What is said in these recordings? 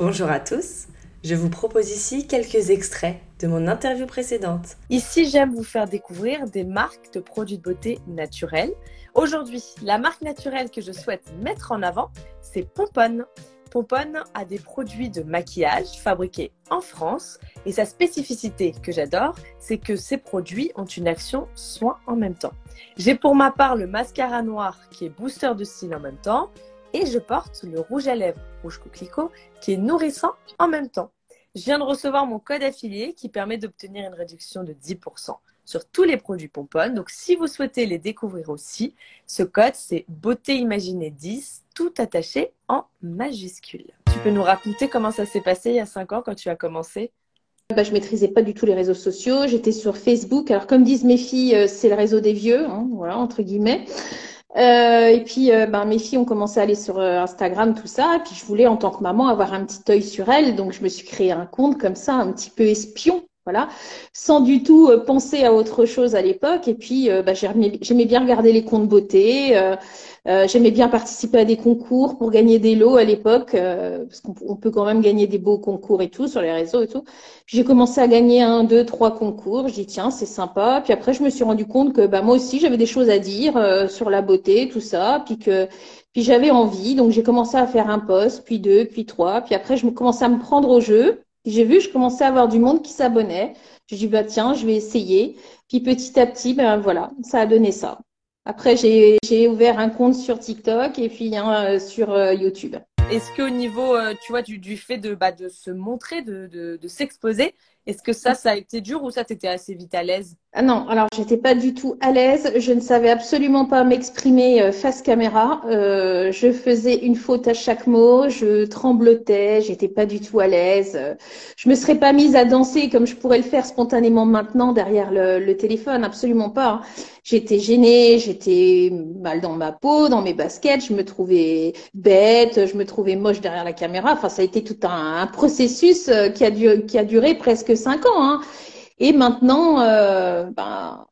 Bonjour à tous, je vous propose ici quelques extraits de mon interview précédente. Ici, j'aime vous faire découvrir des marques de produits de beauté naturels. Aujourd'hui, la marque naturelle que je souhaite mettre en avant, c'est Pomponne. Pomponne a des produits de maquillage fabriqués en France et sa spécificité que j'adore, c'est que ces produits ont une action soin en même temps. J'ai pour ma part le mascara noir qui est booster de cils en même temps et je porte le rouge à lèvres rouge coquelicot qui est nourrissant en même temps. Je viens de recevoir mon code affilié qui permet d'obtenir une réduction de 10% sur tous les produits Pomponne. Donc, si vous souhaitez les découvrir aussi, ce code, c'est Beauté Imaginée 10, tout attaché en majuscule. Tu peux nous raconter comment ça s'est passé il y a 5 ans quand tu as commencé? Bah, je maîtrisais pas du tout les réseaux sociaux. J'étais sur Facebook. Alors, comme disent mes filles, euh, c'est le réseau des vieux, hein, voilà, entre guillemets. Euh, et puis, euh, ben, mes filles ont commencé à aller sur Instagram, tout ça. Et puis, je voulais, en tant que maman, avoir un petit œil sur elles. Donc, je me suis créé un compte comme ça, un petit peu espion. Voilà, sans du tout euh, penser à autre chose à l'époque. Et puis, euh, bah, j'aimais bien regarder les comptes beauté. Euh, j'aimais bien participer à des concours pour gagner des lots à l'époque, parce qu'on peut quand même gagner des beaux concours et tout sur les réseaux et tout. J'ai commencé à gagner un, deux, trois concours. J'ai dit tiens, c'est sympa. Puis après, je me suis rendu compte que bah, moi aussi, j'avais des choses à dire sur la beauté, tout ça. Puis que puis j'avais envie, donc j'ai commencé à faire un poste, puis deux, puis trois. Puis après, je me commençais à me prendre au jeu. J'ai vu, je commençais à avoir du monde qui s'abonnait. Je dis bah tiens, je vais essayer. Puis petit à petit, ben voilà, ça a donné ça. Après, j'ai ouvert un compte sur TikTok et puis euh, sur euh, YouTube. Est-ce qu'au niveau, euh, tu vois, du, fait de, bah, de se montrer, de s'exposer, est-ce que ça, ça a été dur ou ça, t'étais assez vite à l'aise? Ah non, alors j'étais pas du tout à l'aise. Je ne savais absolument pas m'exprimer euh, face caméra. Euh, je faisais une faute à chaque mot. Je tremblotais. J'étais pas du tout à l'aise. Je me serais pas mise à danser comme je pourrais le faire spontanément maintenant derrière le, téléphone. Absolument pas. J'étais gênée. J'étais mal dans ma peau, dans mes baskets. Je me trouvais bête. Je me trouvais moche derrière la caméra. Enfin, ça a été tout un, processus euh, qui a duré presque cinq ans. Hein. Et maintenant, euh, ben,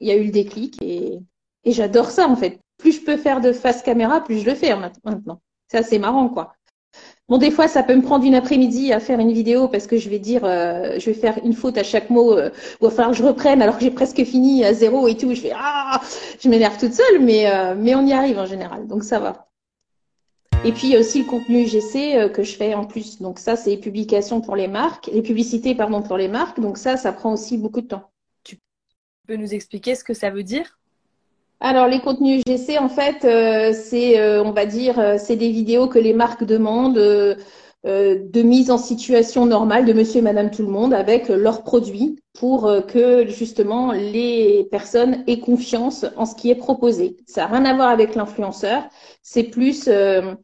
il y a eu le déclic et, j'adore ça en fait. Plus je peux faire de face caméra, plus je le fais maintenant. C'est assez marrant quoi. Bon, des fois, ça peut me prendre une après-midi à faire une vidéo parce que je vais dire, euh, je vais faire une faute à chaque mot, euh, ou il va falloir que je reprenne alors que j'ai presque fini à zéro et tout. Je fais ah, je m'énerve toute seule, mais mais on y arrive en général, donc ça va. Et puis il y a aussi le contenu GC euh, que je fais en plus. Donc ça, c'est les publications pour les marques, les publicités pardon pour les marques. Donc ça, ça prend aussi beaucoup de temps. Tu peux nous expliquer ce que ça veut dire? Alors les contenus GC en fait, euh, c'est euh, on va dire c'est des vidéos que les marques demandent de mise en situation normale de monsieur et madame tout le monde avec leurs produits pour euh, que justement les personnes aient confiance en ce qui est proposé. Ça n'a rien à voir avec l'influenceur, c'est plus euh,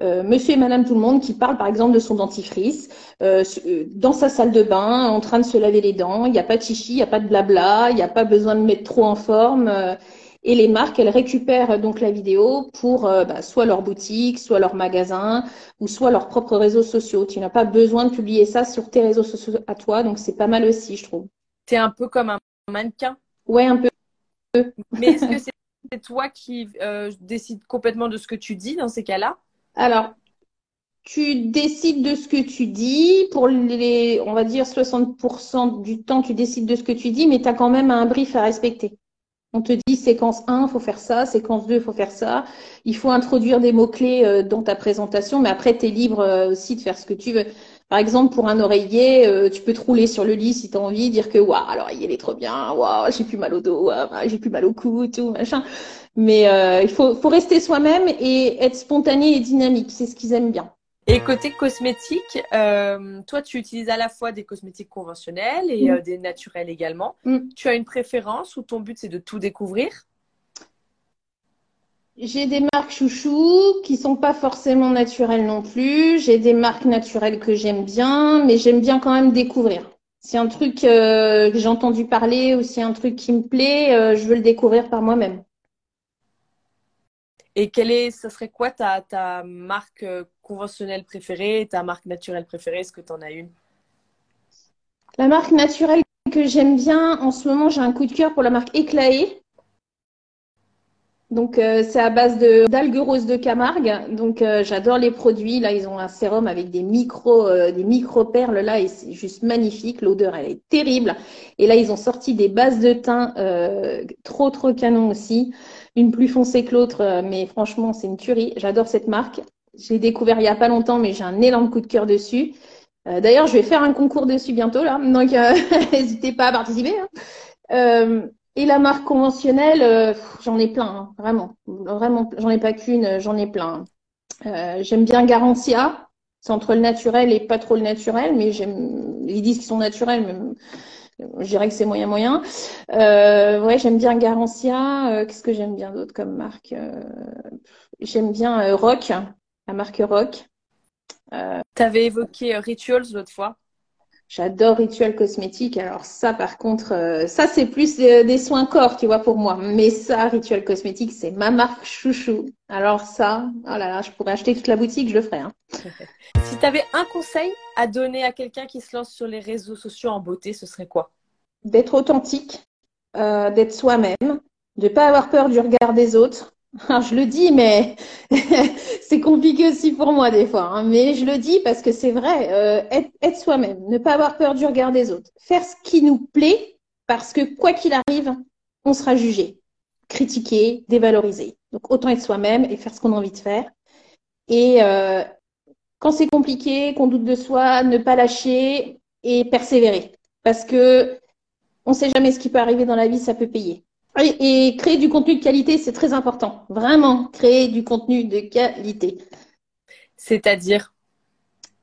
monsieur et madame tout le monde qui parle par exemple de son dentifrice dans sa salle de bain en train de se laver les dents, il n'y a pas de chichi, il n'y a pas de blabla, il n'y a pas besoin de mettre trop en forme et les marques, elles récupèrent donc la vidéo pour euh, bah, soit leur boutique, soit leur magasin, ou soit leurs propres réseaux sociaux. Tu n'as pas besoin de publier ça sur tes réseaux sociaux à toi, donc c'est pas mal aussi, je trouve. Tu es un peu comme un mannequin. Ouais, un peu. Mais est-ce que c'est toi qui euh, décides complètement de ce que tu dis dans ces cas-là? Alors, tu décides de ce que tu dis. Pour les, on va dire 60% du temps, tu décides de ce que tu dis, mais tu as quand même un brief à respecter. On te dit séquence 1, il faut faire ça, séquence 2, il faut faire ça. Il faut introduire des mots-clés euh, dans ta présentation, mais après, tu es libre euh, aussi de faire ce que tu veux. Par exemple, pour un oreiller, euh, tu peux te rouler sur le lit si tu as envie, dire que waouh, l'oreiller il est trop bien, waouh, j'ai plus mal au dos, j'ai plus mal au cou, tout, machin. Mais il faut, faut rester soi-même et être spontané et dynamique, c'est ce qu'ils aiment bien. Et côté cosmétique, euh, toi, tu utilises à la fois des cosmétiques conventionnels et mm. euh, des naturels également. Mm. Tu as une préférence ou ton but, c'est de tout découvrir? J'ai des marques chouchou qui sont pas forcément naturelles non plus. J'ai des marques naturelles que j'aime bien, mais j'aime bien quand même découvrir. Si un truc euh, que j'ai entendu parler ou si un truc qui me plaît, je veux le découvrir par moi-même. Et quelle est, ça serait quoi ta, ta marque euh, conventionnelle préférée, ta marque naturelle préférée? Est-ce que tu en as une? La marque naturelle que j'aime bien, en ce moment, j'ai un coup de cœur pour la marque Éclaé. Donc euh, c'est à base de d'algues roses de Camargue. Donc euh, j'adore les produits. Là ils ont un sérum avec des micro euh, des micro perles là et c'est juste magnifique. L'odeur elle est terrible. Et là ils ont sorti des bases de teint trop trop canon aussi. Une plus foncée que l'autre, mais franchement c'est une tuerie. J'adore cette marque. Je l'ai découvert il y a pas longtemps, mais j'ai un énorme coup de cœur dessus. D'ailleurs je vais faire un concours dessus bientôt là, donc n'hésitez pas à participer. Hein. Et la marque conventionnelle, euh, j'en ai plein, hein, vraiment. Vraiment, j'en ai pas qu'une, j'en ai plein. Euh, j'aime bien Garantia. C'est entre le naturel et pas trop le naturel, mais j'aime. Ils disent qu'ils sont naturels, mais je dirais que c'est moyen moyen. Euh, ouais, j'aime bien Garantia. Qu'est-ce que j'aime bien d'autre comme marque J'aime bien Rock, la marque Rock. tu avais évoqué Rituals l'autre fois. J'adore Rituel Cosmétique. Alors ça, par contre, euh, ça c'est plus des, soins corps, tu vois, pour moi. Mais ça, Rituel Cosmétique, c'est ma marque chouchou. Alors ça, oh là là, je pourrais acheter toute la boutique, je le ferais. Hein. si tu avais un conseil à donner à quelqu'un qui se lance sur les réseaux sociaux en beauté, ce serait quoi? D'être authentique, euh, d'être soi-même, de pas avoir peur du regard des autres, alors, je le dis, mais c'est compliqué aussi pour moi des fois. Hein. Mais je le dis parce que c'est vrai. Euh, être, soi-même, ne pas avoir peur du regard des autres, faire ce qui nous plaît, parce que quoi qu'il arrive, on sera jugé, critiqué, dévalorisé. Donc autant être soi-même et faire ce qu'on a envie de faire. Et euh, quand c'est compliqué, qu'on doute de soi, ne pas lâcher et persévérer, parce que on ne sait jamais ce qui peut arriver dans la vie, ça peut payer. Et, créer du contenu de qualité, c'est très important. Vraiment, créer du contenu de qualité. C'est-à-dire?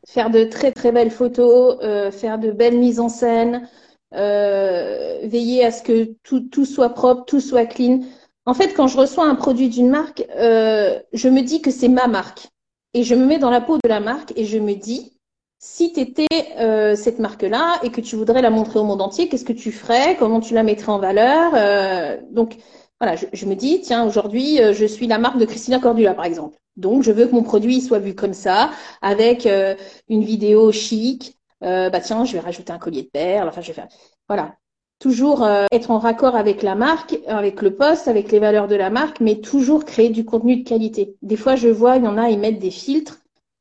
Faire de très très belles photos, euh, faire de belles mises en scène, euh, veiller à ce que tout, tout, soit propre, tout soit clean. En fait, quand je reçois un produit d'une marque, euh, je me dis que c'est ma marque. Et je me mets dans la peau de la marque et je me dis, si tu étais euh, cette marque-là et que tu voudrais la montrer au monde entier, qu'est-ce que tu ferais? Comment tu la mettrais en valeur? Euh, Donc voilà, je, me dis, tiens, aujourd'hui, euh, je suis la marque de Christina Cordula, par exemple. Donc, je veux que mon produit soit vu comme ça, avec une vidéo chic. bah tiens, je vais rajouter un collier de perles. Enfin, je vais faire. Voilà, toujours être en raccord avec la marque, avec le poste, avec les valeurs de la marque, mais toujours créer du contenu de qualité. Des fois, je vois, il y en a, ils mettent des filtres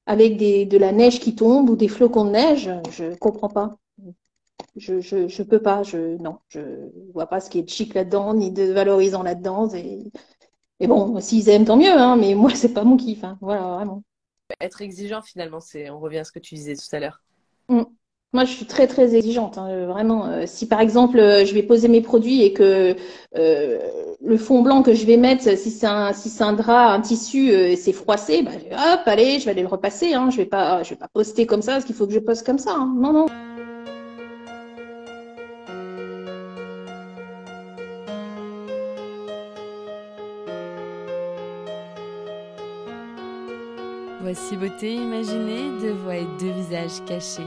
avec des, de la neige qui tombe ou des flocons de neige, je comprends pas. Je, je, je peux pas, je non, je vois pas ce qui est chic là-dedans, ni de valorisant là-dedans. Et, et bon, s'ils aiment, tant mieux, hein, mais moi, c'est pas mon kiff. Hein, voilà, vraiment. Être exigeant, finalement, c'est on revient à ce que tu disais tout à l'heure. Mm. Moi, je suis très très exigeante, hein, euh, vraiment. Euh, si par exemple, euh, je vais poser mes produits et que le fond blanc que je vais mettre, si c'est un si c'est un drap, un tissu, c'est froissé, bah, hop, allez, je vais aller le repasser. Hein, je vais pas je vais pas poster comme ça parce qu'il faut que je poste comme ça. Hein. Non non. Voici beauté imaginée, deux voix et deux visages cachés.